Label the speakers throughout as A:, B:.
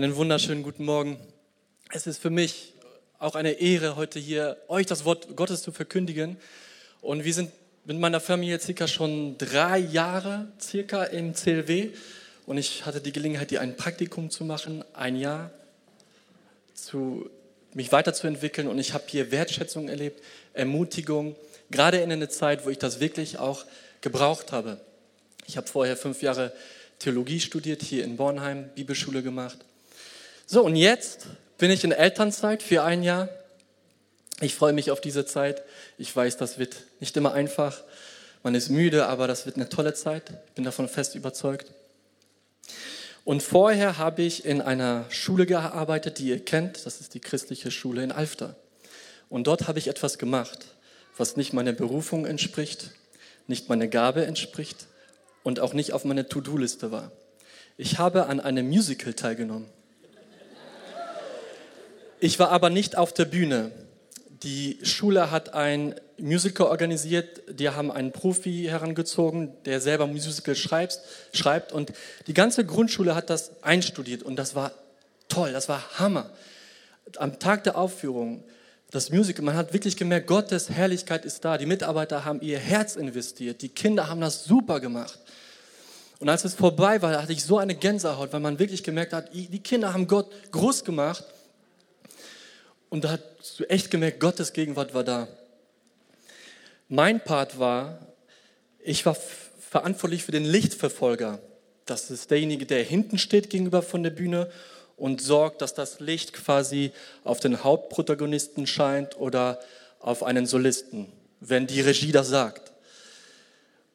A: Einen wunderschönen guten Morgen. Es ist für mich auch eine Ehre, heute hier euch das Wort Gottes zu verkündigen. Und wir sind mit meiner Familie circa schon drei Jahre circa im CLW. Und ich hatte die Gelegenheit, hier ein Praktikum zu machen, ein Jahr, zu, mich weiterzuentwickeln. Und ich habe hier Wertschätzung erlebt, Ermutigung, gerade in einer Zeit, wo ich das wirklich auch gebraucht habe. Ich habe vorher fünf Jahre Theologie studiert, hier in Bornheim, Bibelschule gemacht. So, und jetzt bin ich in Elternzeit für ein Jahr. Ich freue mich auf diese Zeit. Ich weiß, das wird nicht immer einfach. Man ist müde, aber das wird eine tolle Zeit. Ich bin davon fest überzeugt. Und vorher habe ich in einer Schule gearbeitet, die ihr kennt. Das ist die christliche Schule in Alfter. Und dort habe ich etwas gemacht, was nicht meiner Berufung entspricht, nicht meiner Gabe entspricht und auch nicht auf meiner To-Do-Liste war. Ich habe an einem Musical teilgenommen. Ich war aber nicht auf der Bühne. Die Schule hat ein Musical organisiert. Die haben einen Profi herangezogen, der selber Musical schreibt, schreibt. Und die ganze Grundschule hat das einstudiert. Und das war toll, das war Hammer. Am Tag der Aufführung, das Musical, man hat wirklich gemerkt, Gottes Herrlichkeit ist da. Die Mitarbeiter haben ihr Herz investiert. Die Kinder haben das super gemacht. Und als es vorbei war, hatte ich so eine Gänsehaut, weil man wirklich gemerkt hat, die Kinder haben Gott groß gemacht. Und da hast du echt gemerkt, Gottes Gegenwart war da. Mein Part war, ich war verantwortlich für den Lichtverfolger. Das ist derjenige, der hinten steht gegenüber von der Bühne und sorgt, dass das Licht quasi auf den Hauptprotagonisten scheint oder auf einen Solisten, wenn die Regie das sagt.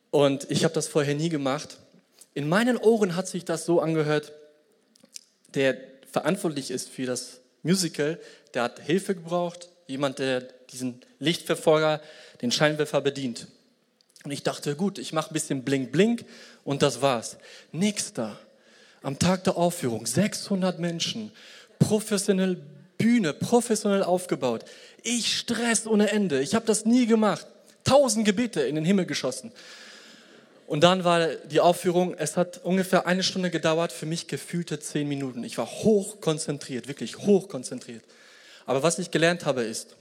A: Und ich habe das vorher nie gemacht. In meinen Ohren hat sich das so angehört, der verantwortlich ist für das Musical, der hat Hilfe gebraucht, jemand, der diesen Lichtverfolger, den Scheinwerfer bedient. Und ich dachte, gut, ich mache ein bisschen Blink Blink und das war's. Nächster, am Tag der Aufführung, 600 Menschen, professionell Bühne, professionell aufgebaut. Ich stress ohne Ende. Ich habe das nie gemacht. Tausend Gebete in den Himmel geschossen. Und dann war die Aufführung, es hat ungefähr eine Stunde gedauert, für mich gefühlte zehn Minuten. Ich war hoch konzentriert, wirklich hoch konzentriert. Aber was ich gelernt habe ist,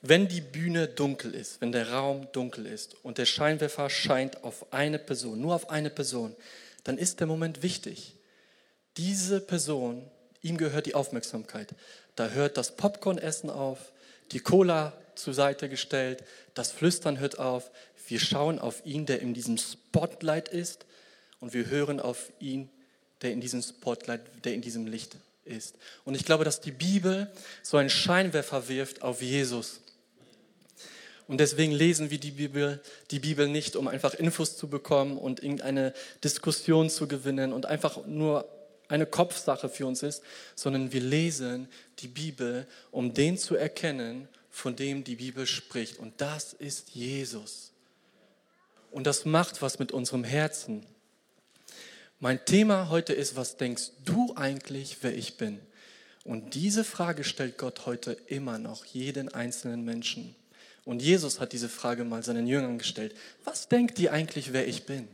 A: wenn die Bühne dunkel ist, wenn der Raum dunkel ist und der Scheinwerfer scheint auf eine Person, nur auf eine Person, dann ist der Moment wichtig. Diese Person, ihm gehört die Aufmerksamkeit. Da hört das Popcorn-Essen auf, die Cola zur Seite gestellt, das Flüstern hört auf, wir schauen auf ihn, der in diesem Spotlight ist, und wir hören auf ihn, der in diesem Spotlight, der in diesem Licht ist. Und ich glaube, dass die Bibel so einen Scheinwerfer wirft auf Jesus. Und deswegen lesen wir die Bibel, die Bibel nicht, um einfach Infos zu bekommen und irgendeine Diskussion zu gewinnen und einfach nur eine Kopfsache für uns ist, sondern wir lesen die Bibel, um den zu erkennen, von dem die Bibel spricht. Und das ist Jesus. Und das macht was mit unserem Herzen. Mein Thema heute ist, was denkst du eigentlich, wer ich bin? Und diese Frage stellt Gott heute immer noch jeden einzelnen Menschen. Und Jesus hat diese Frage mal seinen Jüngern gestellt. Was denkt ihr eigentlich, wer ich bin?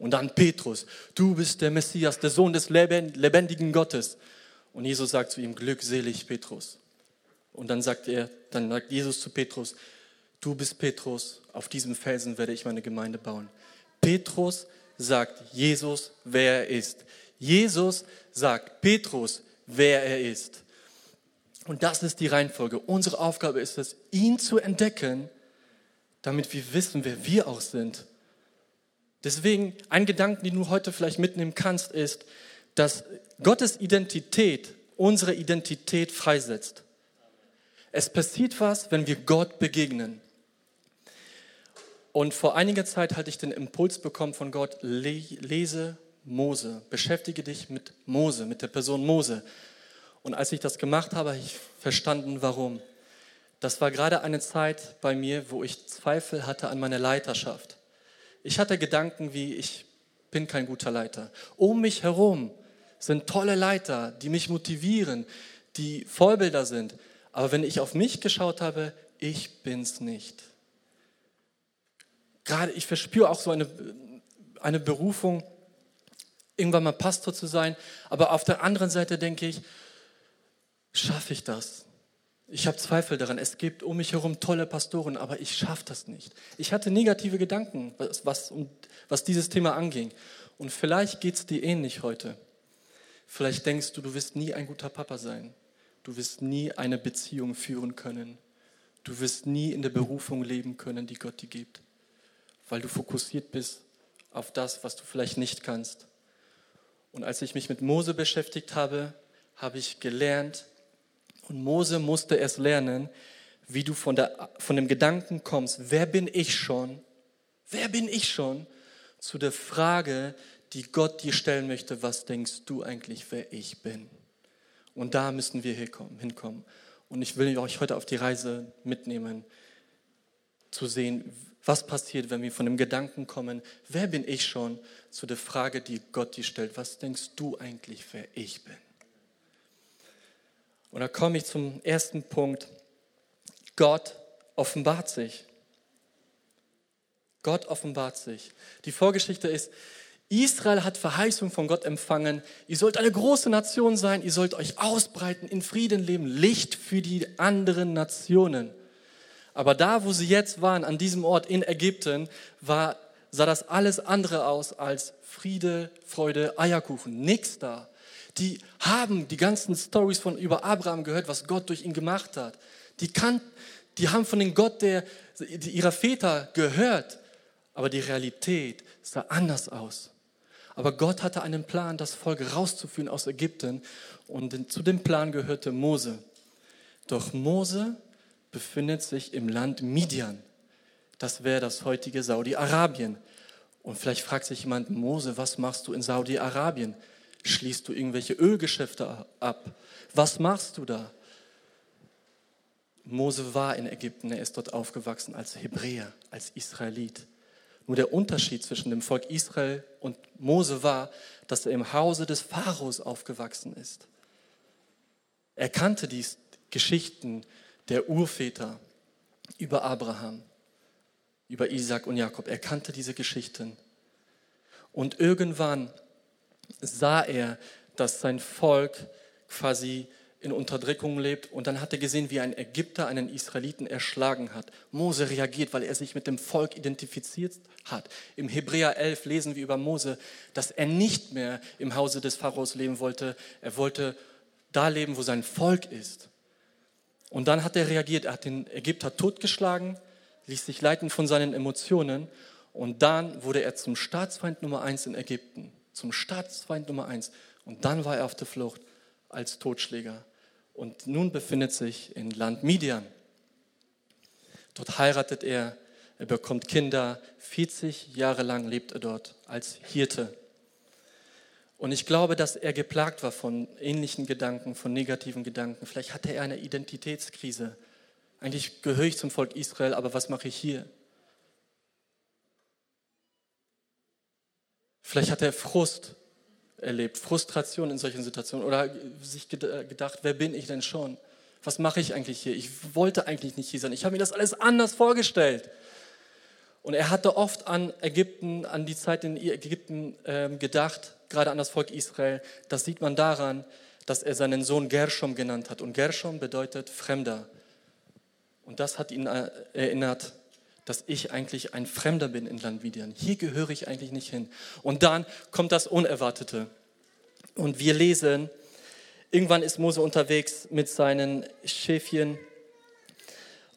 A: Und dann Petrus, du bist der Messias, der Sohn des lebendigen Gottes. Und Jesus sagt zu ihm, glückselig Petrus. Und dann sagt er, dann sagt Jesus zu Petrus, du bist Petrus, auf diesem Felsen werde ich meine Gemeinde bauen. Petrus sagt Jesus, wer er ist. Jesus sagt Petrus, wer er ist. Und das ist die Reihenfolge. Unsere Aufgabe ist es, ihn zu entdecken, damit wir wissen, wer wir auch sind. Deswegen ein Gedanke, den du heute vielleicht mitnehmen kannst, ist, dass Gottes Identität unsere Identität freisetzt. Es passiert was, wenn wir Gott begegnen. Und vor einiger Zeit hatte ich den Impuls bekommen von Gott, lese Mose, beschäftige dich mit Mose, mit der Person Mose. Und als ich das gemacht habe, habe ich verstanden, warum. Das war gerade eine Zeit bei mir, wo ich Zweifel hatte an meiner Leiterschaft. Ich hatte Gedanken wie, ich bin kein guter Leiter. Um mich herum sind tolle Leiter, die mich motivieren, die Vorbilder sind. Aber wenn ich auf mich geschaut habe, ich bin's nicht gerade, ich verspüre auch so eine, eine Berufung, irgendwann mal Pastor zu sein. Aber auf der anderen Seite denke ich, schaffe ich das? Ich habe Zweifel daran. Es gibt um mich herum tolle Pastoren, aber ich schaffe das nicht. Ich hatte negative Gedanken, was, was, was dieses Thema anging. Und vielleicht geht es dir ähnlich heute. Vielleicht denkst du, du wirst nie ein guter Papa sein. Du wirst nie eine Beziehung führen können. Du wirst nie in der Berufung leben können, die Gott dir gibt, weil du fokussiert bist auf das, was du vielleicht nicht kannst. Und als ich mich mit Mose beschäftigt habe, habe ich gelernt, und Mose musste erst lernen, wie du von, der, von dem Gedanken kommst, wer bin ich schon? Wer bin ich schon? Zu der Frage, die Gott dir stellen möchte, was denkst du eigentlich, wer ich bin? Und da müssen wir hinkommen. Und ich will euch heute auf die Reise mitnehmen, zu sehen, was passiert, wenn wir von dem Gedanken kommen, wer bin ich schon, zu der Frage, die Gott dir stellt, was denkst du eigentlich, wer ich bin? Und da komme ich zum ersten Punkt. Gott offenbart sich. Gott offenbart sich. Die Vorgeschichte ist, Israel hat Verheißung von Gott empfangen. Ihr sollt eine große Nation sein. Ihr sollt euch ausbreiten, in Frieden leben, Licht für die anderen Nationen. Aber da, wo sie jetzt waren, an diesem Ort in Ägypten, war, sah das alles andere aus als Friede, Freude, Eierkuchen. Nichts da. Die haben die ganzen Stories von über Abraham gehört, was Gott durch ihn gemacht hat. Die, kan die haben von dem Gott der, ihrer Väter gehört. Aber die Realität sah anders aus. Aber Gott hatte einen Plan, das Volk rauszuführen aus Ägypten. Und zu dem Plan gehörte Mose. Doch Mose befindet sich im Land Midian. Das wäre das heutige Saudi-Arabien. Und vielleicht fragt sich jemand, Mose, was machst du in Saudi-Arabien? Schließt du irgendwelche Ölgeschäfte ab? Was machst du da? Mose war in Ägypten, er ist dort aufgewachsen als Hebräer, als Israelit. Nur der Unterschied zwischen dem Volk Israel und Mose war, dass er im Hause des Pharaos aufgewachsen ist. Er kannte die Geschichten der Urväter über Abraham, über Isaac und Jakob. Er kannte diese Geschichten. Und irgendwann sah er, dass sein Volk quasi in Unterdrückung lebt. Und dann hat er gesehen, wie ein Ägypter einen Israeliten erschlagen hat. Mose reagiert, weil er sich mit dem Volk identifiziert hat. Im Hebräer 11 lesen wir über Mose, dass er nicht mehr im Hause des Pharaos leben wollte. Er wollte da leben, wo sein Volk ist. Und dann hat er reagiert. Er hat den Ägypter totgeschlagen, ließ sich leiten von seinen Emotionen. Und dann wurde er zum Staatsfeind Nummer eins in Ägypten. Zum Staatsfeind Nummer eins. Und dann war er auf der Flucht als Totschläger und nun befindet sich in Land Midian. Dort heiratet er, er bekommt Kinder, 40 Jahre lang lebt er dort als Hirte. Und ich glaube, dass er geplagt war von ähnlichen Gedanken, von negativen Gedanken. Vielleicht hatte er eine Identitätskrise. Eigentlich gehöre ich zum Volk Israel, aber was mache ich hier? Vielleicht hat er Frust erlebt, Frustration in solchen Situationen oder sich gedacht, wer bin ich denn schon? Was mache ich eigentlich hier? Ich wollte eigentlich nicht hier sein. Ich habe mir das alles anders vorgestellt. Und er hatte oft an Ägypten, an die Zeit in Ägypten ähm, gedacht, gerade an das Volk Israel. Das sieht man daran, dass er seinen Sohn Gershom genannt hat. Und Gershom bedeutet Fremder. Und das hat ihn äh, erinnert dass ich eigentlich ein Fremder bin in Land Midian. Hier gehöre ich eigentlich nicht hin. Und dann kommt das Unerwartete. Und wir lesen, irgendwann ist Mose unterwegs mit seinen Schäfchen.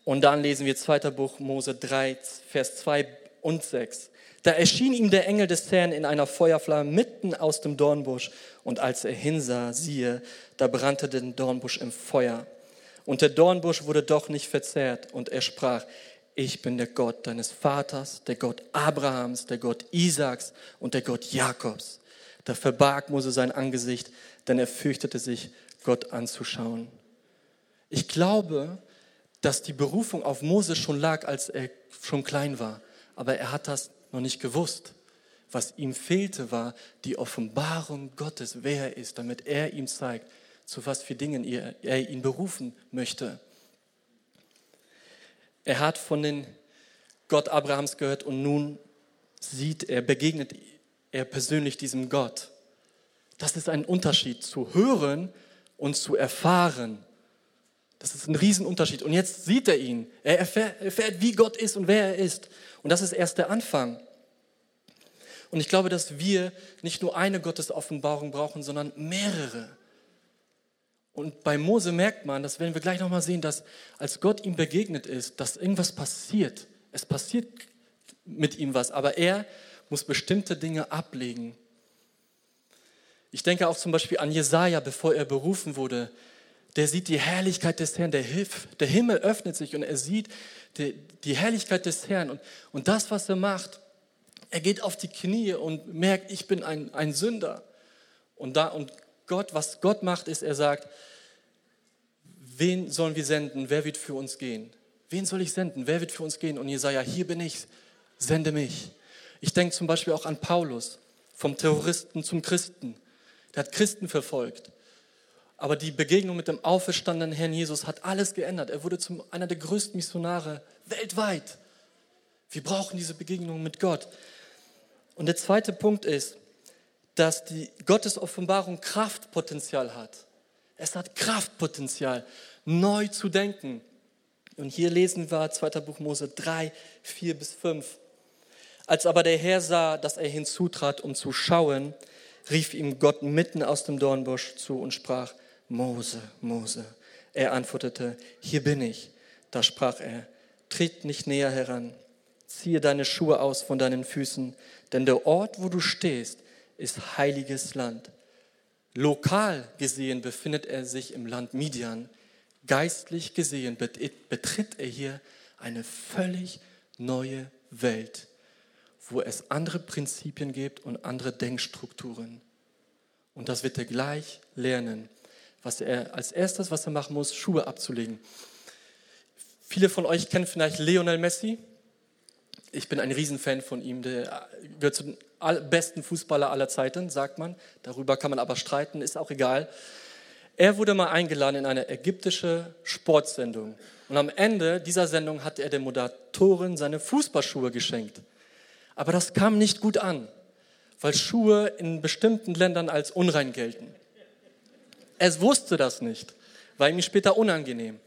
A: Und dann lesen wir 2. Buch Mose 3, Vers 2 und 6. Da erschien ihm der Engel des Herrn in einer Feuerflamme mitten aus dem Dornbusch. Und als er hinsah, siehe, da brannte der Dornbusch im Feuer. Und der Dornbusch wurde doch nicht verzehrt. Und er sprach, ich bin der Gott deines Vaters, der Gott Abrahams, der Gott Isaaks und der Gott Jakobs. Da verbarg Mose sein Angesicht, denn er fürchtete sich, Gott anzuschauen. Ich glaube, dass die Berufung auf Mose schon lag, als er schon klein war. Aber er hat das noch nicht gewusst. Was ihm fehlte, war die Offenbarung Gottes, wer er ist, damit er ihm zeigt, zu was für Dingen er ihn berufen möchte. Er hat von den Gott Abrahams gehört und nun sieht er, begegnet er persönlich diesem Gott. Das ist ein Unterschied zu hören und zu erfahren. Das ist ein Riesenunterschied. Und jetzt sieht er ihn. Er erfährt, erfährt, wie Gott ist und wer er ist. Und das ist erst der Anfang. Und ich glaube, dass wir nicht nur eine Gottesoffenbarung brauchen, sondern mehrere. Und bei Mose merkt man, das werden wir gleich nochmal sehen, dass als Gott ihm begegnet ist, dass irgendwas passiert. Es passiert mit ihm was, aber er muss bestimmte Dinge ablegen. Ich denke auch zum Beispiel an Jesaja, bevor er berufen wurde. Der sieht die Herrlichkeit des Herrn, der, Hilf, der Himmel öffnet sich und er sieht die, die Herrlichkeit des Herrn. Und, und das, was er macht, er geht auf die Knie und merkt, ich bin ein, ein Sünder. Und, da, und Gott, was Gott macht, ist, er sagt, wen sollen wir senden? Wer wird für uns gehen? Wen soll ich senden? Wer wird für uns gehen? Und Jesaja, hier bin ich, sende mich. Ich denke zum Beispiel auch an Paulus, vom Terroristen zum Christen. Der hat Christen verfolgt. Aber die Begegnung mit dem auferstandenen Herrn Jesus hat alles geändert. Er wurde zum einer der größten Missionare weltweit. Wir brauchen diese Begegnung mit Gott. Und der zweite Punkt ist, dass die Gottes Offenbarung Kraftpotenzial hat. Es hat Kraftpotenzial, neu zu denken. Und hier lesen wir 2. Buch Mose 3, 4 bis 5. Als aber der Herr sah, dass er hinzutrat, um zu schauen, rief ihm Gott mitten aus dem Dornbusch zu und sprach, Mose, Mose. Er antwortete, hier bin ich. Da sprach er, tritt nicht näher heran, ziehe deine Schuhe aus von deinen Füßen, denn der Ort, wo du stehst, ist heiliges Land. Lokal gesehen befindet er sich im Land Midian. Geistlich gesehen betritt er hier eine völlig neue Welt wo es andere Prinzipien gibt und andere Denkstrukturen. Und das wird er gleich lernen. Was er als erstes, was er machen muss, Schuhe abzulegen. Viele von euch kennen vielleicht Lionel Messi. Ich bin ein Riesenfan von ihm. Der gehört zu den besten Fußballer aller Zeiten, sagt man. Darüber kann man aber streiten, ist auch egal. Er wurde mal eingeladen in eine ägyptische Sportsendung. Und am Ende dieser Sendung hat er der Moderatorin seine Fußballschuhe geschenkt. Aber das kam nicht gut an, weil Schuhe in bestimmten Ländern als unrein gelten. Er wusste das nicht, war ihm später unangenehm.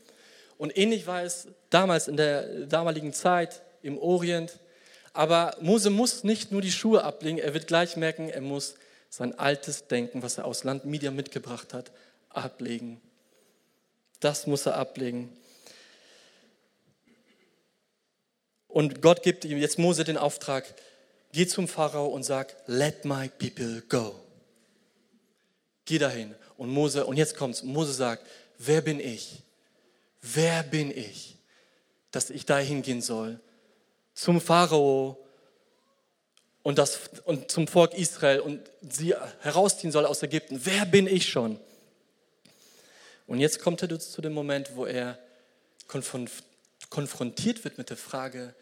A: Und ähnlich war es damals in der damaligen Zeit im Orient. Aber Mose muss nicht nur die Schuhe ablegen, er wird gleich merken, er muss sein altes Denken, was er aus Land Midian mitgebracht hat, ablegen. Das muss er ablegen. Und Gott gibt ihm jetzt Mose den Auftrag, geh zum Pharao und sag, let my people go. Geh dahin. Und Mose, und jetzt kommt's, Mose sagt, wer bin ich? Wer bin ich, dass ich dahin gehen soll? Zum Pharao und, das, und zum Volk Israel und sie herausziehen soll aus Ägypten. Wer bin ich schon? Und jetzt kommt er zu dem Moment, wo er konfrontiert wird mit der Frage,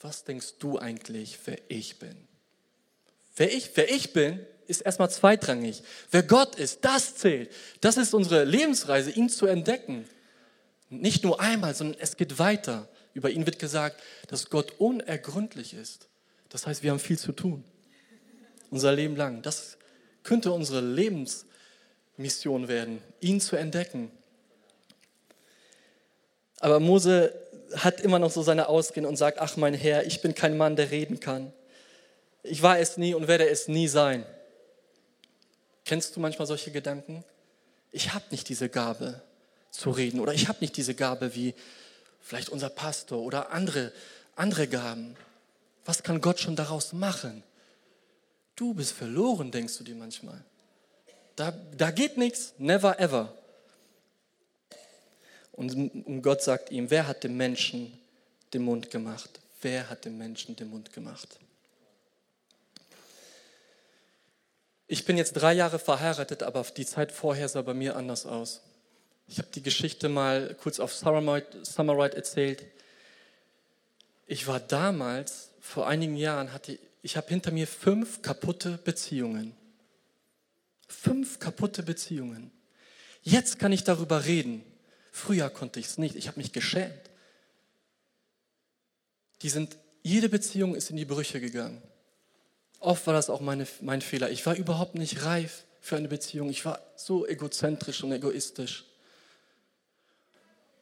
A: was denkst du eigentlich, wer ich bin? Wer ich, wer ich bin, ist erstmal zweitrangig. Wer Gott ist, das zählt. Das ist unsere Lebensreise, ihn zu entdecken. Nicht nur einmal, sondern es geht weiter. Über ihn wird gesagt, dass Gott unergründlich ist. Das heißt, wir haben viel zu tun. Unser Leben lang. Das könnte unsere Lebensmission werden, ihn zu entdecken. Aber Mose hat immer noch so seine Ausgehen und sagt, ach mein Herr, ich bin kein Mann, der reden kann. Ich war es nie und werde es nie sein. Kennst du manchmal solche Gedanken? Ich habe nicht diese Gabe zu reden oder ich habe nicht diese Gabe wie vielleicht unser Pastor oder andere, andere Gaben. Was kann Gott schon daraus machen? Du bist verloren, denkst du dir manchmal. Da, da geht nichts, never ever. Und Gott sagt ihm, wer hat dem Menschen den Mund gemacht? Wer hat dem Menschen den Mund gemacht? Ich bin jetzt drei Jahre verheiratet, aber die Zeit vorher sah bei mir anders aus. Ich habe die Geschichte mal kurz auf Summerride erzählt. Ich war damals, vor einigen Jahren, hatte ich habe hinter mir fünf kaputte Beziehungen. Fünf kaputte Beziehungen. Jetzt kann ich darüber reden. Früher konnte ich es nicht. Ich habe mich geschämt. Die sind, jede Beziehung ist in die Brüche gegangen. Oft war das auch meine, mein Fehler. Ich war überhaupt nicht reif für eine Beziehung. Ich war so egozentrisch und egoistisch.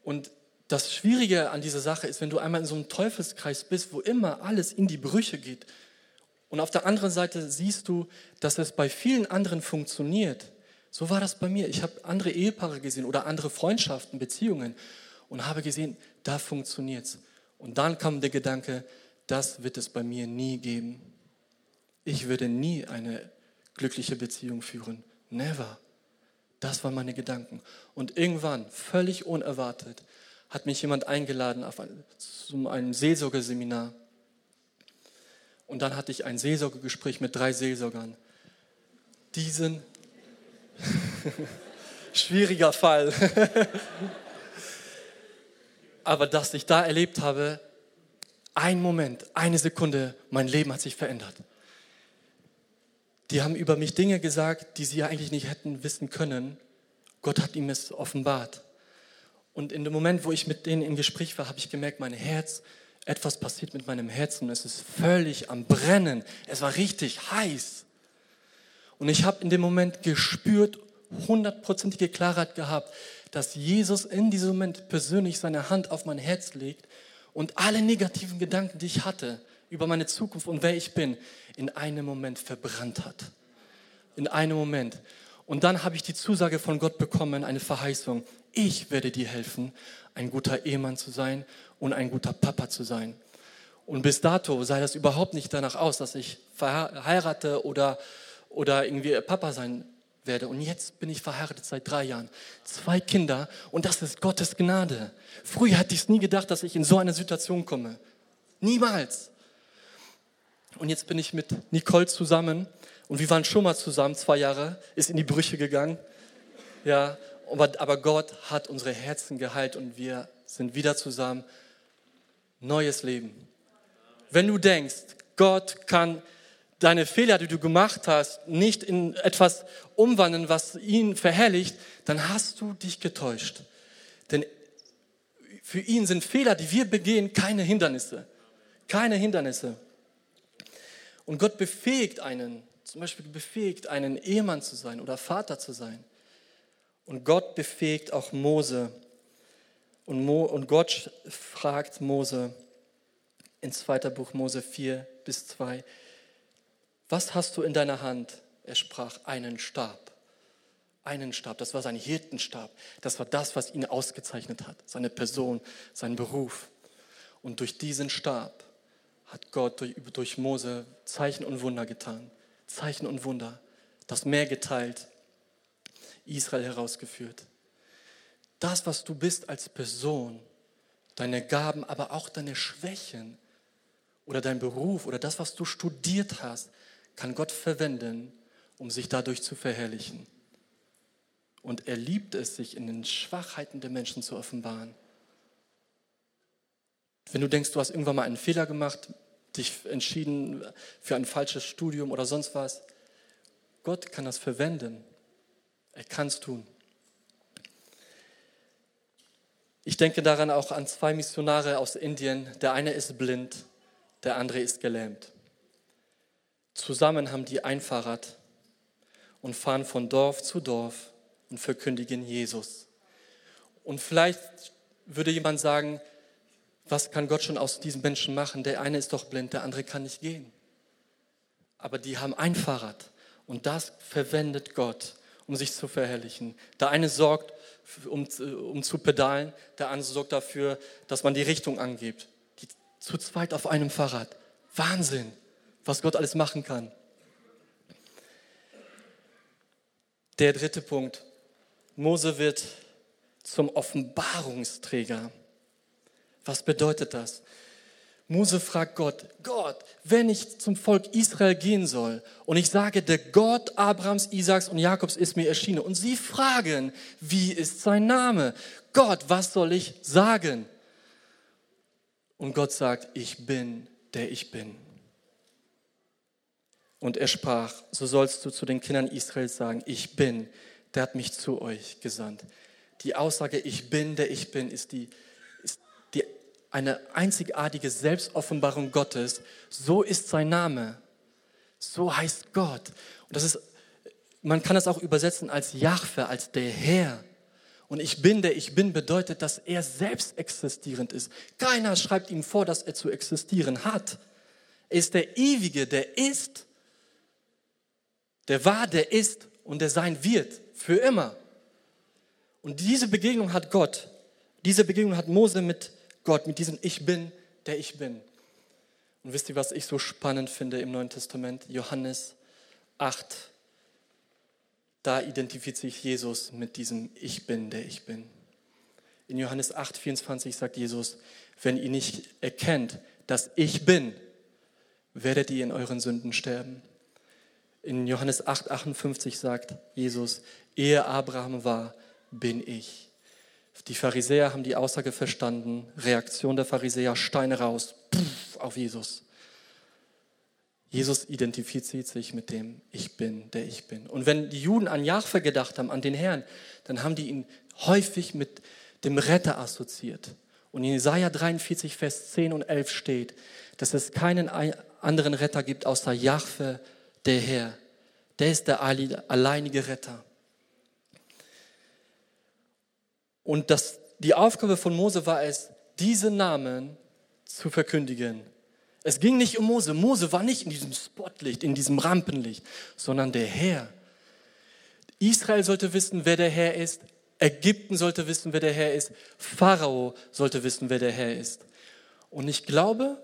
A: Und das Schwierige an dieser Sache ist, wenn du einmal in so einem Teufelskreis bist, wo immer alles in die Brüche geht, und auf der anderen Seite siehst du, dass es bei vielen anderen funktioniert. So war das bei mir. Ich habe andere Ehepaare gesehen oder andere Freundschaften, Beziehungen und habe gesehen, da funktioniert es. Und dann kam der Gedanke, das wird es bei mir nie geben. Ich würde nie eine glückliche Beziehung führen. Never. Das waren meine Gedanken. Und irgendwann, völlig unerwartet, hat mich jemand eingeladen auf ein, zu einem Seelsorgeseminar. Und dann hatte ich ein Seelsorgegespräch mit drei Seelsorgern. Diesen schwieriger Fall. Aber dass ich da erlebt habe, ein Moment, eine Sekunde, mein Leben hat sich verändert. Die haben über mich Dinge gesagt, die sie eigentlich nicht hätten wissen können. Gott hat ihm es offenbart. Und in dem Moment, wo ich mit denen im Gespräch war, habe ich gemerkt, mein Herz, etwas passiert mit meinem Herzen. Es ist völlig am Brennen. Es war richtig heiß. Und ich habe in dem Moment gespürt, hundertprozentige Klarheit gehabt, dass Jesus in diesem Moment persönlich seine Hand auf mein Herz legt und alle negativen Gedanken, die ich hatte über meine Zukunft und wer ich bin, in einem Moment verbrannt hat. In einem Moment. Und dann habe ich die Zusage von Gott bekommen, eine Verheißung. Ich werde dir helfen, ein guter Ehemann zu sein und ein guter Papa zu sein. Und bis dato sah das überhaupt nicht danach aus, dass ich verheirate oder, oder irgendwie Papa sein werde. Und jetzt bin ich verheiratet seit drei Jahren. Zwei Kinder und das ist Gottes Gnade. Früher hätte ich es nie gedacht, dass ich in so eine Situation komme. Niemals. Und jetzt bin ich mit Nicole zusammen und wir waren schon mal zusammen, zwei Jahre, ist in die Brüche gegangen. Ja, aber Gott hat unsere Herzen geheilt und wir sind wieder zusammen. Neues Leben. Wenn du denkst, Gott kann deine Fehler, die du gemacht hast, nicht in etwas umwandeln, was ihn verherrlicht, dann hast du dich getäuscht. Denn für ihn sind Fehler, die wir begehen, keine Hindernisse. Keine Hindernisse. Und Gott befähigt einen, zum Beispiel befähigt einen Ehemann zu sein oder Vater zu sein. Und Gott befähigt auch Mose. Und, Mo, und Gott fragt Mose in 2. Buch Mose 4 bis 2, was hast du in deiner Hand? Er sprach, einen Stab. Einen Stab, das war sein Hirtenstab. Das war das, was ihn ausgezeichnet hat, seine Person, sein Beruf. Und durch diesen Stab hat Gott durch, durch Mose Zeichen und Wunder getan. Zeichen und Wunder. Das Meer geteilt, Israel herausgeführt. Das, was du bist als Person, deine Gaben, aber auch deine Schwächen oder dein Beruf oder das, was du studiert hast, kann Gott verwenden, um sich dadurch zu verherrlichen. Und er liebt es, sich in den Schwachheiten der Menschen zu offenbaren. Wenn du denkst, du hast irgendwann mal einen Fehler gemacht, dich entschieden für ein falsches Studium oder sonst was, Gott kann das verwenden. Er kann es tun. Ich denke daran auch an zwei Missionare aus Indien. Der eine ist blind, der andere ist gelähmt. Zusammen haben die ein Fahrrad und fahren von Dorf zu Dorf und verkündigen Jesus. Und vielleicht würde jemand sagen, was kann Gott schon aus diesem Menschen machen? Der eine ist doch blind, der andere kann nicht gehen. Aber die haben ein Fahrrad und das verwendet Gott, um sich zu verherrlichen. Der eine sorgt, um, um zu pedalen, der andere sorgt dafür, dass man die Richtung angibt. Die zu zweit auf einem Fahrrad. Wahnsinn was Gott alles machen kann. Der dritte Punkt. Mose wird zum Offenbarungsträger. Was bedeutet das? Mose fragt Gott, Gott, wenn ich zum Volk Israel gehen soll und ich sage, der Gott Abrahams, Isaaks und Jakobs ist mir erschienen und sie fragen, wie ist sein Name? Gott, was soll ich sagen? Und Gott sagt, ich bin, der ich bin. Und er sprach, so sollst du zu den Kindern Israels sagen, ich bin, der hat mich zu euch gesandt. Die Aussage, ich bin, der ich bin, ist, die, eine einzigartige Selbstoffenbarung Gottes. So ist sein Name. So heißt Gott. Und das ist man kann es auch übersetzen als Jahwe, als der Herr. Und ich bin, der ich bin, bedeutet, dass er selbst existierend ist. Keiner schreibt ihm vor, dass er zu existieren hat. Er ist der Ewige, der ist, der war, der ist und der sein wird, für immer. Und diese Begegnung hat Gott, diese Begegnung hat Mose mit Gott, mit diesem Ich bin, der ich bin. Und wisst ihr, was ich so spannend finde im Neuen Testament? Johannes 8. Da identifiziert sich Jesus mit diesem Ich bin, der ich bin. In Johannes 8, 24 sagt Jesus, wenn ihr nicht erkennt, dass ich bin, werdet ihr in euren Sünden sterben. In Johannes 8, 58 sagt Jesus, ehe Abraham war, bin ich. Die Pharisäer haben die Aussage verstanden. Reaktion der Pharisäer, Steine raus, puff, auf Jesus. Jesus identifiziert sich mit dem Ich bin, der ich bin. Und wenn die Juden an Jahwe gedacht haben, an den Herrn, dann haben die ihn häufig mit dem Retter assoziiert. Und in Jesaja 43, Vers 10 und 11 steht, dass es keinen anderen Retter gibt außer Jahwe, der Herr. Der ist der alleinige Retter. Und das, die Aufgabe von Mose war es, diese Namen zu verkündigen. Es ging nicht um Mose. Mose war nicht in diesem Spotlicht, in diesem Rampenlicht, sondern der Herr. Israel sollte wissen, wer der Herr ist. Ägypten sollte wissen, wer der Herr ist. Pharao sollte wissen, wer der Herr ist. Und ich glaube,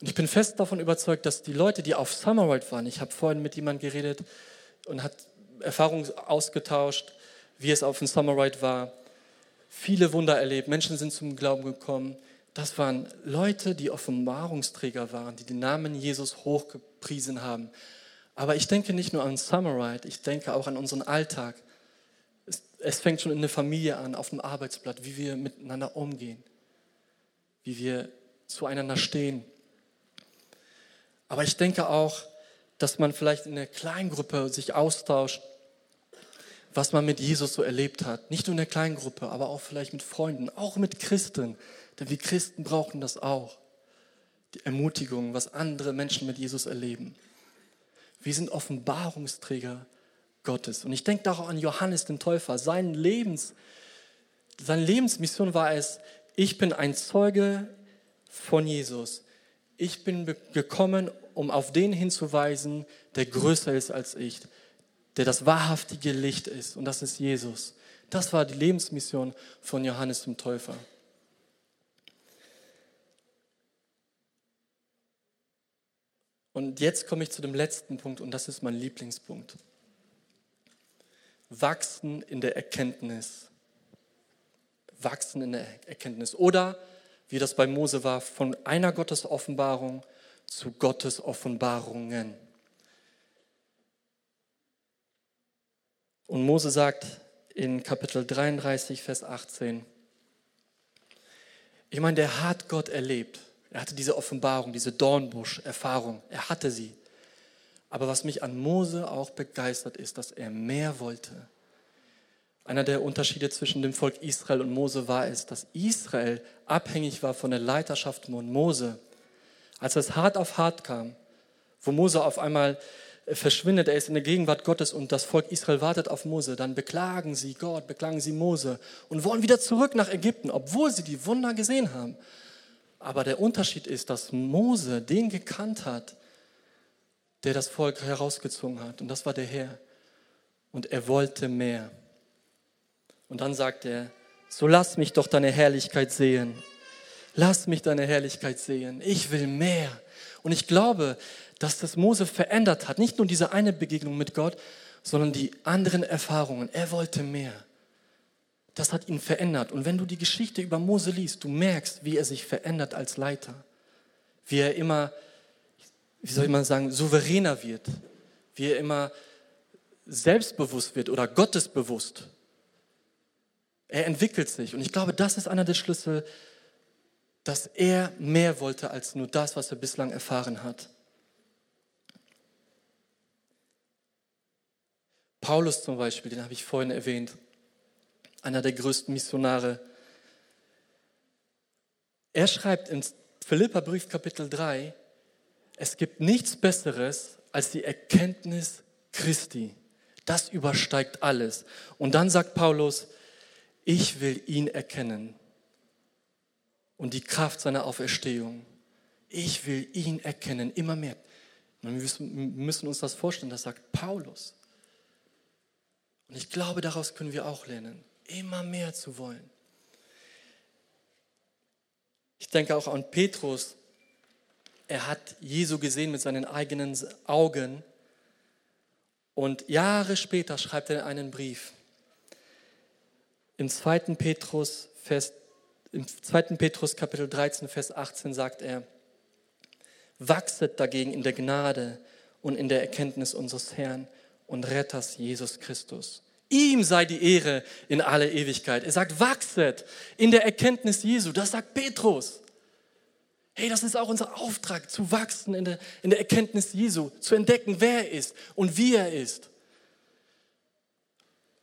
A: und ich bin fest davon überzeugt, dass die Leute, die auf Summerworld waren, ich habe vorhin mit jemandem geredet und hat Erfahrungen ausgetauscht, wie es auf dem Summerride war, viele Wunder erlebt, Menschen sind zum Glauben gekommen. Das waren Leute, die Offenbarungsträger waren, die den Namen Jesus hochgepriesen haben. Aber ich denke nicht nur an Summerride, ich denke auch an unseren Alltag. Es, es fängt schon in der Familie an, auf dem Arbeitsblatt, wie wir miteinander umgehen, wie wir zueinander stehen. Aber ich denke auch, dass man vielleicht in einer Kleingruppe sich austauscht was man mit Jesus so erlebt hat. Nicht nur in der kleinen Gruppe, aber auch vielleicht mit Freunden, auch mit Christen. Denn wir Christen brauchen das auch. Die Ermutigung, was andere Menschen mit Jesus erleben. Wir sind Offenbarungsträger Gottes. Und ich denke auch an Johannes den Täufer. Sein Lebens, seine Lebensmission war es, ich bin ein Zeuge von Jesus. Ich bin gekommen, um auf den hinzuweisen, der größer ist als ich, der das wahrhaftige Licht ist. Und das ist Jesus. Das war die Lebensmission von Johannes dem Täufer. Und jetzt komme ich zu dem letzten Punkt und das ist mein Lieblingspunkt. Wachsen in der Erkenntnis. Wachsen in der Erkenntnis. Oder, wie das bei Mose war, von einer Gottesoffenbarung zu Gottes Offenbarungen. Und Mose sagt in Kapitel 33, Vers 18, ich meine, der hat Gott erlebt. Er hatte diese Offenbarung, diese Dornbusch-Erfahrung. Er hatte sie. Aber was mich an Mose auch begeistert, ist, dass er mehr wollte. Einer der Unterschiede zwischen dem Volk Israel und Mose war es, dass Israel abhängig war von der Leiterschaft von Mose. Als es hart auf hart kam, wo Mose auf einmal verschwindet, er ist in der Gegenwart Gottes und das Volk Israel wartet auf Mose, dann beklagen sie Gott, beklagen sie Mose und wollen wieder zurück nach Ägypten, obwohl sie die Wunder gesehen haben. Aber der Unterschied ist, dass Mose den gekannt hat, der das Volk herausgezogen hat und das war der Herr. Und er wollte mehr. Und dann sagt er, so lass mich doch deine Herrlichkeit sehen. Lass mich deine Herrlichkeit sehen. Ich will mehr. Und ich glaube, dass das Mose verändert hat. Nicht nur diese eine Begegnung mit Gott, sondern die anderen Erfahrungen. Er wollte mehr. Das hat ihn verändert. Und wenn du die Geschichte über Mose liest, du merkst, wie er sich verändert als Leiter. Wie er immer, wie soll man sagen, souveräner wird. Wie er immer selbstbewusst wird oder gottesbewusst. Er entwickelt sich. Und ich glaube, das ist einer der Schlüssel, dass er mehr wollte als nur das, was er bislang erfahren hat. Paulus zum Beispiel, den habe ich vorhin erwähnt, einer der größten Missionare. Er schreibt in Philipperbrief Kapitel 3, es gibt nichts Besseres als die Erkenntnis Christi. Das übersteigt alles. Und dann sagt Paulus, ich will ihn erkennen und die Kraft seiner Auferstehung. Ich will ihn erkennen, immer mehr. Wir müssen uns das vorstellen, das sagt Paulus. Und ich glaube, daraus können wir auch lernen, immer mehr zu wollen. Ich denke auch an Petrus. Er hat Jesu gesehen mit seinen eigenen Augen. Und Jahre später schreibt er einen Brief. Im 2. Petrus, Vers, im 2. Petrus Kapitel 13, Vers 18 sagt er, Wachset dagegen in der Gnade und in der Erkenntnis unseres Herrn und Retters Jesus Christus. Ihm sei die Ehre in alle Ewigkeit. Er sagt, wachset in der Erkenntnis Jesu. Das sagt Petrus. Hey, das ist auch unser Auftrag, zu wachsen in der, in der Erkenntnis Jesu, zu entdecken, wer er ist und wie er ist.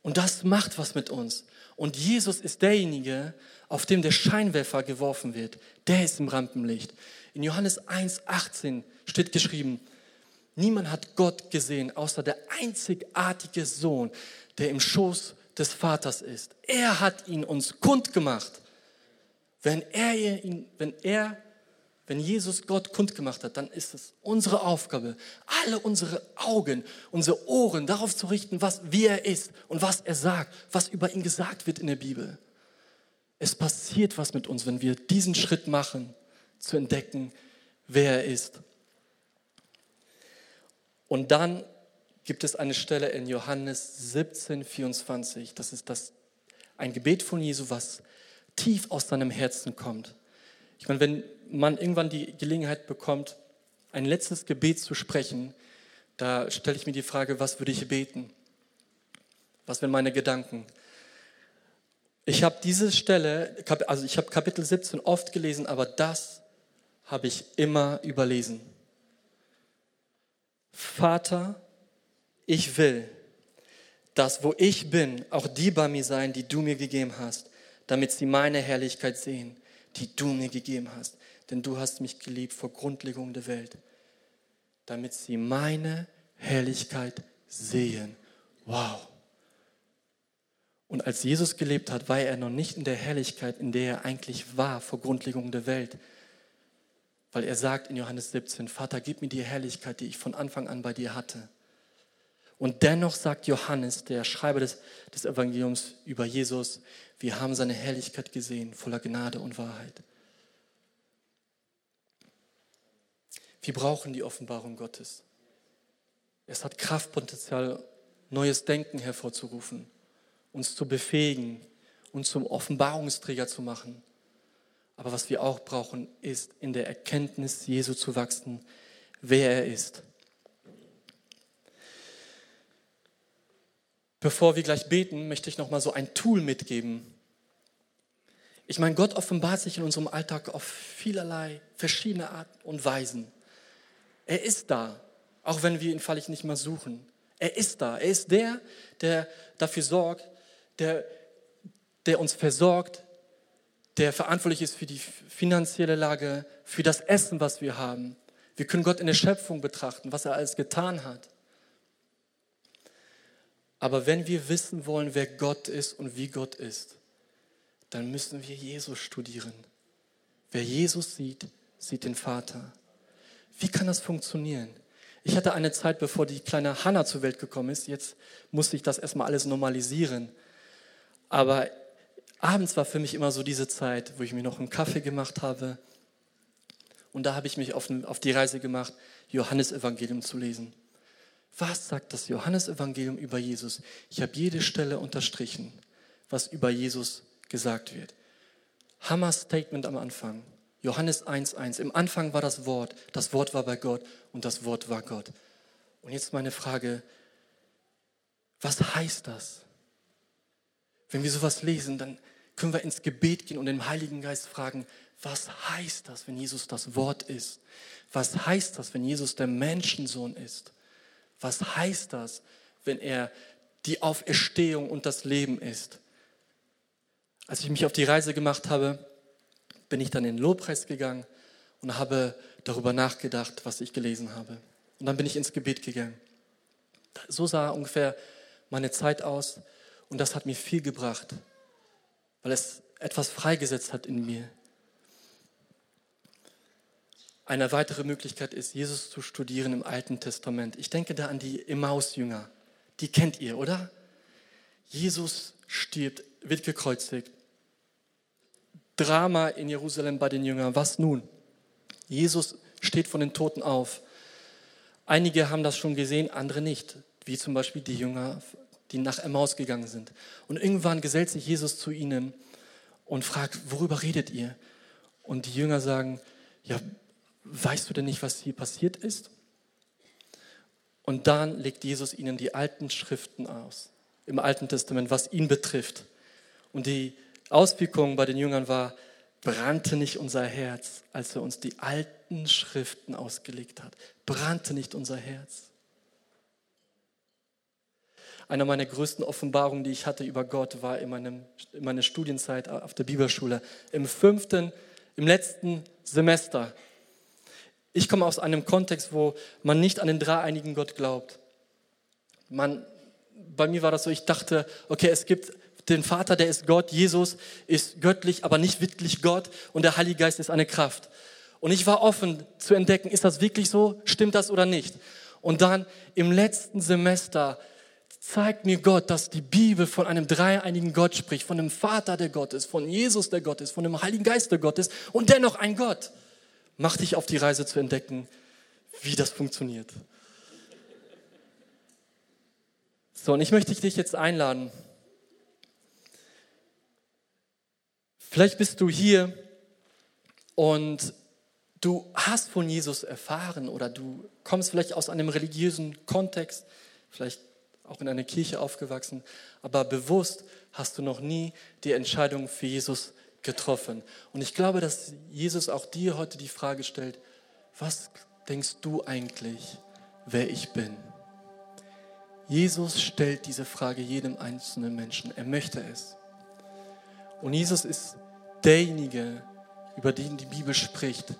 A: Und das macht was mit uns. Und Jesus ist derjenige, auf dem der Scheinwerfer geworfen wird. Der ist im Rampenlicht. In Johannes 1,18 steht geschrieben, niemand hat Gott gesehen, außer der einzigartige Sohn, der im Schoß des Vaters ist. Er hat ihn uns kundgemacht. Wenn er, ihn, wenn er, wenn Jesus Gott kundgemacht hat, dann ist es unsere Aufgabe, alle unsere Augen, unsere Ohren darauf zu richten, was, wie er ist und was er sagt, was über ihn gesagt wird in der Bibel. Es passiert was mit uns, wenn wir diesen Schritt machen zu entdecken, wer er ist. Und dann gibt es eine Stelle in Johannes 17, 24. Das ist das, ein Gebet von Jesu, was tief aus seinem Herzen kommt. Ich meine, wenn man irgendwann die Gelegenheit bekommt, ein letztes Gebet zu sprechen, da stelle ich mir die Frage, was würde ich beten? Was wären meine Gedanken? Ich habe diese Stelle, also ich habe Kapitel 17 oft gelesen, aber das habe ich immer überlesen. Vater, ich will, dass wo ich bin, auch die bei mir sein, die du mir gegeben hast, damit sie meine Herrlichkeit sehen, die du mir gegeben hast. Denn du hast mich geliebt vor Grundlegung der Welt, damit sie meine Herrlichkeit sehen. Wow. Und als Jesus gelebt hat, war er noch nicht in der Herrlichkeit, in der er eigentlich war vor Grundlegung der Welt, weil er sagt in Johannes 17, Vater, gib mir die Herrlichkeit, die ich von Anfang an bei dir hatte. Und dennoch sagt Johannes, der Schreiber des, des Evangeliums über Jesus, wir haben seine Herrlichkeit gesehen, voller Gnade und Wahrheit. Wir brauchen die Offenbarung Gottes. Es hat Kraftpotenzial, neues Denken hervorzurufen, uns zu befähigen, uns zum Offenbarungsträger zu machen. Aber was wir auch brauchen, ist in der Erkenntnis Jesu zu wachsen, wer er ist. Bevor wir gleich beten, möchte ich noch mal so ein Tool mitgeben. Ich meine, Gott offenbart sich in unserem Alltag auf vielerlei verschiedene Arten und Weisen. Er ist da, auch wenn wir ihn vielleicht nicht mal suchen. Er ist da. Er ist der, der dafür sorgt, der, der uns versorgt, der verantwortlich ist für die finanzielle Lage, für das Essen, was wir haben. Wir können Gott in der Schöpfung betrachten, was er alles getan hat. Aber wenn wir wissen wollen, wer Gott ist und wie Gott ist, dann müssen wir Jesus studieren. Wer Jesus sieht, sieht den Vater. Wie kann das funktionieren? Ich hatte eine Zeit, bevor die kleine Hannah zur Welt gekommen ist. Jetzt musste ich das erstmal alles normalisieren. Aber abends war für mich immer so diese Zeit, wo ich mir noch einen Kaffee gemacht habe. Und da habe ich mich auf, die Reise gemacht, Johannes Evangelium zu lesen. Was sagt das Johannesevangelium über Jesus? Ich habe jede Stelle unterstrichen, was über Jesus gesagt wird. Hammer Statement am Anfang. Johannes 1.1. Im Anfang war das Wort, das Wort war bei Gott und das Wort war Gott. Und jetzt meine Frage, was heißt das? Wenn wir sowas lesen, dann können wir ins Gebet gehen und den Heiligen Geist fragen, was heißt das, wenn Jesus das Wort ist? Was heißt das, wenn Jesus der Menschensohn ist? Was heißt das, wenn er die Auferstehung und das Leben ist? Als ich mich auf die Reise gemacht habe, bin ich dann in den Lobpreis gegangen und habe darüber nachgedacht, was ich gelesen habe. Und dann bin ich ins Gebet gegangen. So sah ungefähr meine Zeit aus und das hat mir viel gebracht, weil es etwas freigesetzt hat in mir. Eine weitere Möglichkeit ist, Jesus zu studieren im Alten Testament. Ich denke da an die Emmaus-Jünger. Die kennt ihr, oder? Jesus stirbt, wird gekreuzigt. Drama in Jerusalem bei den Jüngern. Was nun? Jesus steht von den Toten auf. Einige haben das schon gesehen, andere nicht, wie zum Beispiel die Jünger, die nach Emmaus gegangen sind. Und irgendwann gesellt sich Jesus zu ihnen und fragt, worüber redet ihr? Und die Jünger sagen, ja, weißt du denn nicht, was hier passiert ist? Und dann legt Jesus ihnen die alten Schriften aus, im Alten Testament, was ihn betrifft. Und die Auswirkung bei den Jüngern war, brannte nicht unser Herz, als er uns die alten Schriften ausgelegt hat. Brannte nicht unser Herz. Eine meiner größten Offenbarungen, die ich hatte über Gott, war in, meinem, in meiner Studienzeit auf der Bibelschule. Im fünften, im letzten Semester ich komme aus einem Kontext, wo man nicht an den dreieinigen Gott glaubt. Man, bei mir war das so, ich dachte, okay, es gibt den Vater, der ist Gott, Jesus ist göttlich, aber nicht wirklich Gott und der Heilige Geist ist eine Kraft. Und ich war offen zu entdecken, ist das wirklich so, stimmt das oder nicht? Und dann im letzten Semester zeigt mir Gott, dass die Bibel von einem dreieinigen Gott spricht, von einem Vater, der Gott ist, von Jesus, der Gott ist, von dem Heiligen Geist, der Gott ist und dennoch ein Gott. Mach dich auf die Reise zu entdecken, wie das funktioniert. So, und ich möchte dich jetzt einladen. Vielleicht bist du hier und du hast von Jesus erfahren oder du kommst vielleicht aus einem religiösen Kontext, vielleicht auch in einer Kirche aufgewachsen, aber bewusst hast du noch nie die Entscheidung für Jesus getroffen. Und ich glaube, dass Jesus auch dir heute die Frage stellt, was denkst du eigentlich, wer ich bin? Jesus stellt diese Frage jedem einzelnen Menschen. Er möchte es. Und Jesus ist derjenige, über den die Bibel spricht,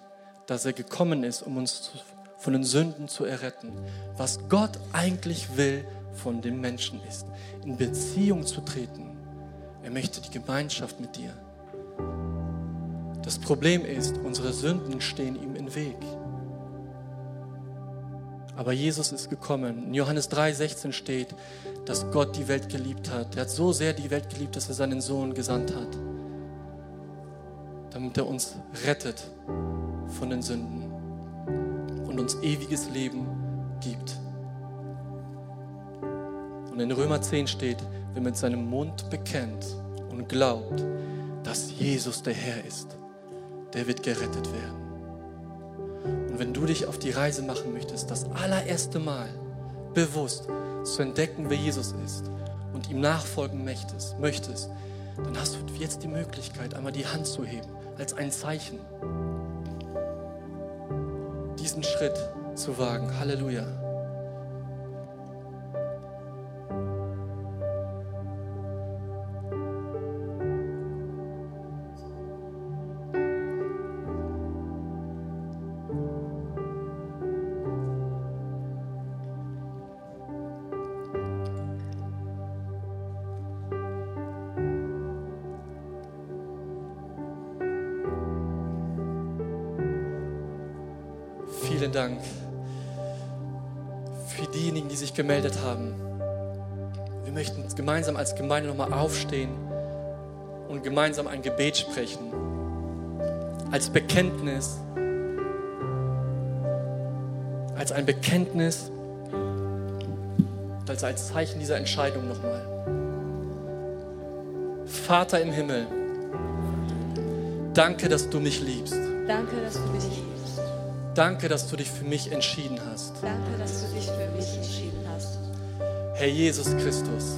A: dass er gekommen ist, um uns von den Sünden zu erretten. Was Gott eigentlich will von dem Menschen ist, in Beziehung zu treten. Er möchte die Gemeinschaft mit dir. Das Problem ist, unsere Sünden stehen ihm im Weg. Aber Jesus ist gekommen. In Johannes 3,16 steht, dass Gott die Welt geliebt hat. Er hat so sehr die Welt geliebt, dass er seinen Sohn gesandt hat, damit er uns rettet von den Sünden und uns ewiges Leben gibt. Und in Römer 10 steht, wer mit seinem Mund bekennt und glaubt, dass Jesus der Herr ist, der wird gerettet werden. Und wenn du dich auf die Reise machen möchtest, das allererste Mal bewusst zu entdecken, wer Jesus ist und ihm nachfolgen möchtest, möchtest dann hast du jetzt die Möglichkeit, einmal die Hand zu heben, als ein Zeichen, diesen Schritt zu wagen. Halleluja. Gemeinsam als Gemeinde nochmal aufstehen und gemeinsam ein Gebet sprechen. Als Bekenntnis. Als ein Bekenntnis. Als, als Zeichen dieser Entscheidung nochmal. Vater im Himmel, danke, dass du mich liebst.
B: Danke, dass du mich liebst.
A: Danke, dass du dich für mich entschieden hast.
B: Danke, dass du dich für mich entschieden hast.
A: Herr Jesus Christus,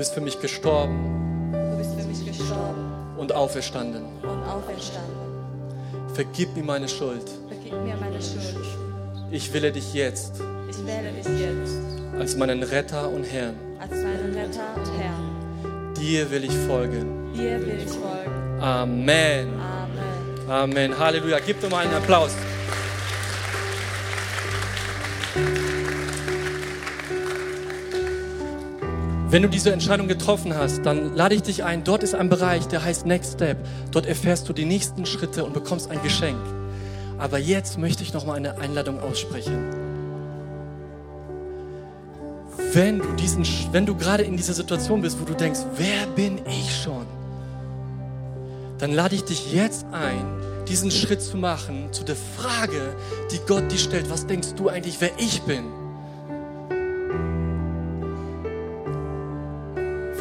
A: bist für mich gestorben
B: du bist für mich gestorben
A: und auferstanden.
B: und auferstanden.
A: Vergib mir meine Schuld.
B: Vergib mir meine Schuld.
A: Ich wähle dich jetzt
B: Ich wähle dich jetzt
A: als meinen Retter und Herrn.
B: als meinen Retter und Herrn.
A: Dir will ich folgen.
B: Dir will ich folgen.
A: Amen.
B: Amen.
A: Amen. Halleluja. Gib mal einen Applaus. Wenn du diese Entscheidung getroffen hast, dann lade ich dich ein. Dort ist ein Bereich, der heißt Next Step. Dort erfährst du die nächsten Schritte und bekommst ein Geschenk. Aber jetzt möchte ich noch mal eine Einladung aussprechen. Wenn du, diesen, wenn du gerade in dieser Situation bist, wo du denkst, wer bin ich schon? Dann lade ich dich jetzt ein, diesen Schritt zu machen zu der Frage, die Gott dir stellt. Was denkst du eigentlich, wer ich bin?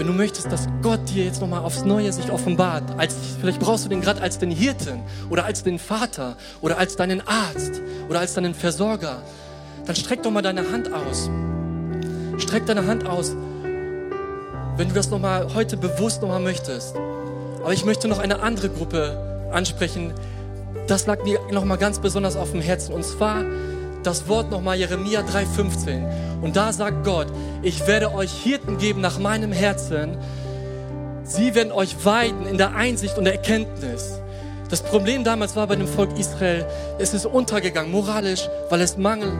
A: Du möchtest, dass Gott dir jetzt nochmal aufs Neue sich offenbart, als, vielleicht brauchst du den gerade als den Hirten oder als den Vater oder als deinen Arzt oder als deinen Versorger, dann streck doch mal deine Hand aus. Streck deine Hand aus, wenn du das nochmal heute bewusst nochmal möchtest. Aber ich möchte noch eine andere Gruppe ansprechen. Das lag mir nochmal ganz besonders auf dem Herzen. Und zwar das Wort nochmal Jeremia 3,15. Und da sagt Gott, ich werde euch Hirten geben nach meinem Herzen. Sie werden euch weiden in der Einsicht und der Erkenntnis. Das Problem damals war bei dem Volk Israel, es ist untergegangen, moralisch, weil es Mangel,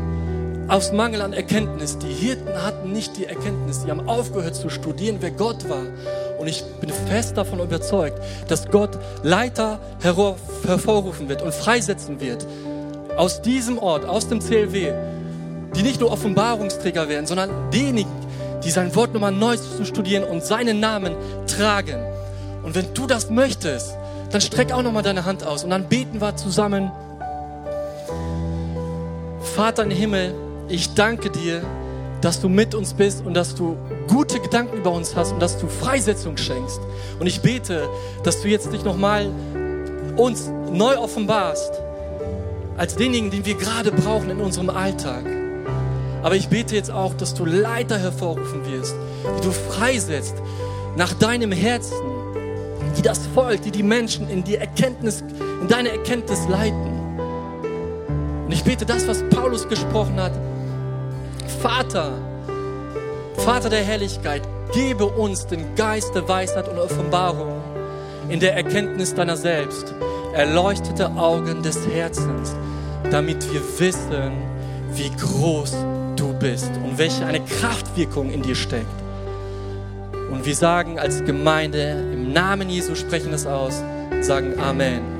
A: aus Mangel an Erkenntnis. Die Hirten hatten nicht die Erkenntnis. Sie haben aufgehört zu studieren, wer Gott war. Und ich bin fest davon überzeugt, dass Gott Leiter hervorrufen wird und freisetzen wird, aus diesem Ort, aus dem CLW, die nicht nur Offenbarungsträger werden, sondern diejenigen, die sein Wort nochmal neu zu studieren und seinen Namen tragen. Und wenn du das möchtest, dann streck auch nochmal deine Hand aus und dann beten wir zusammen. Vater im Himmel, ich danke dir, dass du mit uns bist und dass du gute Gedanken über uns hast und dass du Freisetzung schenkst. Und ich bete, dass du jetzt dich nochmal uns neu offenbarst als denjenigen, den wir gerade brauchen in unserem Alltag. Aber ich bete jetzt auch, dass du Leiter hervorrufen wirst, die du freisetzt nach deinem Herzen, die das Volk, die die Menschen in die Erkenntnis, in deine Erkenntnis leiten. Und ich bete das, was Paulus gesprochen hat. Vater, Vater der Herrlichkeit, gebe uns den Geist der Weisheit und Offenbarung in der Erkenntnis deiner selbst, erleuchtete Augen des Herzens, damit wir wissen, wie groß du bist und welche eine Kraftwirkung in dir steckt. Und wir sagen als Gemeinde im Namen Jesu sprechen es aus, sagen Amen.